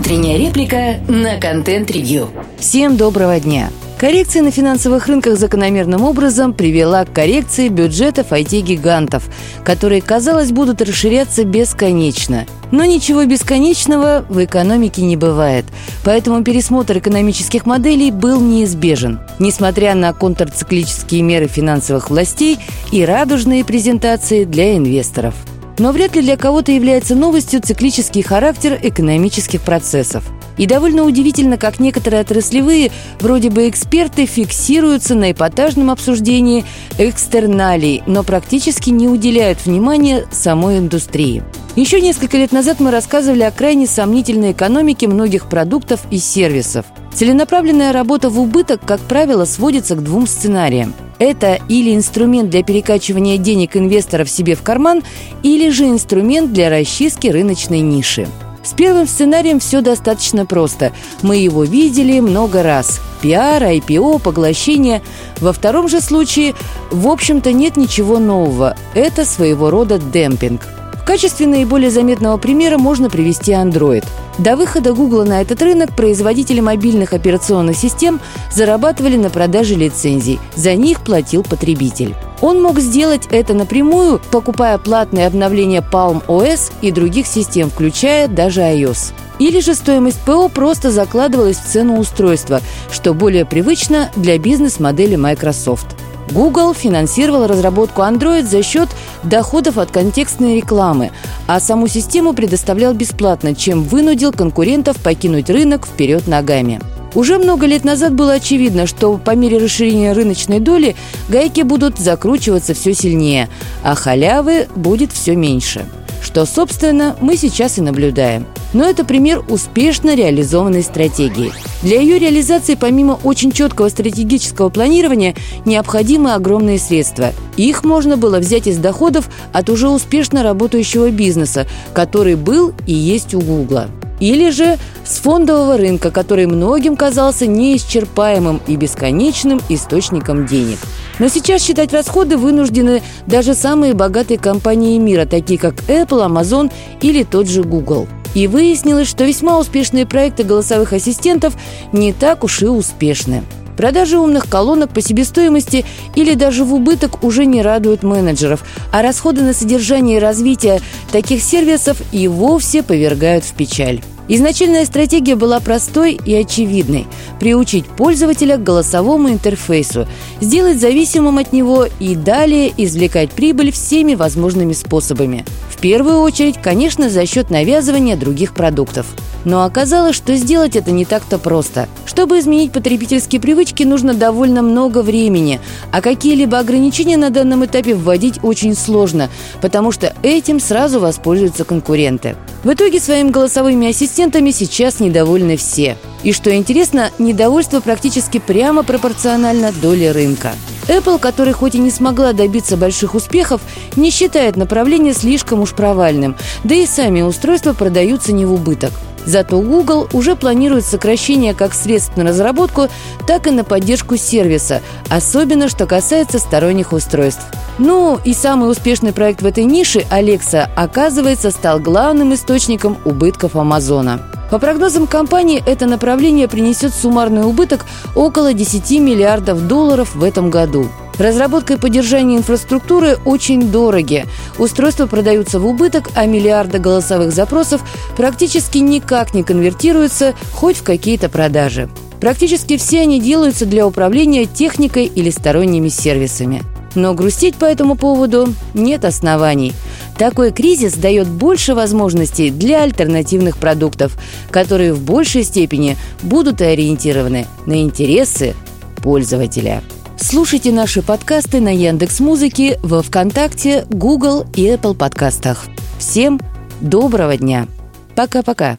Утренняя реплика на контент-ревью. Всем доброго дня! Коррекция на финансовых рынках закономерным образом привела к коррекции бюджетов IT-гигантов, которые, казалось, будут расширяться бесконечно. Но ничего бесконечного в экономике не бывает, поэтому пересмотр экономических моделей был неизбежен, несмотря на контрциклические меры финансовых властей и радужные презентации для инвесторов. Но вряд ли для кого-то является новостью циклический характер экономических процессов – и довольно удивительно, как некоторые отраслевые, вроде бы эксперты, фиксируются на эпатажном обсуждении экстерналей, но практически не уделяют внимания самой индустрии. Еще несколько лет назад мы рассказывали о крайне сомнительной экономике многих продуктов и сервисов. Целенаправленная работа в убыток, как правило, сводится к двум сценариям. Это или инструмент для перекачивания денег инвесторов себе в карман, или же инструмент для расчистки рыночной ниши. С первым сценарием все достаточно просто. Мы его видели много раз. Пиар, IPO, поглощение. Во втором же случае, в общем-то, нет ничего нового. Это своего рода демпинг. Качестве наиболее заметного примера можно привести Android. До выхода Google на этот рынок производители мобильных операционных систем зарабатывали на продаже лицензий. За них платил потребитель. Он мог сделать это напрямую, покупая платные обновления Palm OS и других систем, включая даже iOS. Или же стоимость ПО просто закладывалась в цену устройства, что более привычно для бизнес-модели Microsoft. Google финансировал разработку Android за счет доходов от контекстной рекламы, а саму систему предоставлял бесплатно, чем вынудил конкурентов покинуть рынок вперед ногами. Уже много лет назад было очевидно, что по мере расширения рыночной доли гайки будут закручиваться все сильнее, а халявы будет все меньше. Что, собственно, мы сейчас и наблюдаем. Но это пример успешно реализованной стратегии. Для ее реализации, помимо очень четкого стратегического планирования, необходимы огромные средства. Их можно было взять из доходов от уже успешно работающего бизнеса, который был и есть у Гугла или же с фондового рынка, который многим казался неисчерпаемым и бесконечным источником денег. Но сейчас считать расходы вынуждены даже самые богатые компании мира, такие как Apple, Amazon или тот же Google. И выяснилось, что весьма успешные проекты голосовых ассистентов не так уж и успешны. Продажи умных колонок по себестоимости или даже в убыток уже не радуют менеджеров, а расходы на содержание и развитие таких сервисов и вовсе повергают в печаль. Изначальная стратегия была простой и очевидной – приучить пользователя к голосовому интерфейсу, сделать зависимым от него и далее извлекать прибыль всеми возможными способами. Первую очередь, конечно, за счет навязывания других продуктов – но оказалось, что сделать это не так-то просто. Чтобы изменить потребительские привычки, нужно довольно много времени, а какие-либо ограничения на данном этапе вводить очень сложно, потому что этим сразу воспользуются конкуренты. В итоге своими голосовыми ассистентами сейчас недовольны все. И что интересно, недовольство практически прямо пропорционально доле рынка. Apple, который хоть и не смогла добиться больших успехов, не считает направление слишком уж провальным, да и сами устройства продаются не в убыток. Зато Google уже планирует сокращение как средств на разработку, так и на поддержку сервиса, особенно что касается сторонних устройств. Ну и самый успешный проект в этой нише, Alexa, оказывается, стал главным источником убытков Амазона. По прогнозам компании, это направление принесет суммарный убыток около 10 миллиардов долларов в этом году. Разработка и поддержание инфраструктуры очень дороги. Устройства продаются в убыток, а миллиарды голосовых запросов практически никак не конвертируются хоть в какие-то продажи. Практически все они делаются для управления техникой или сторонними сервисами. Но грустить по этому поводу нет оснований. Такой кризис дает больше возможностей для альтернативных продуктов, которые в большей степени будут ориентированы на интересы пользователя. Слушайте наши подкасты на Яндекс Музыке, во ВКонтакте, Google и Apple подкастах. Всем доброго дня. Пока-пока.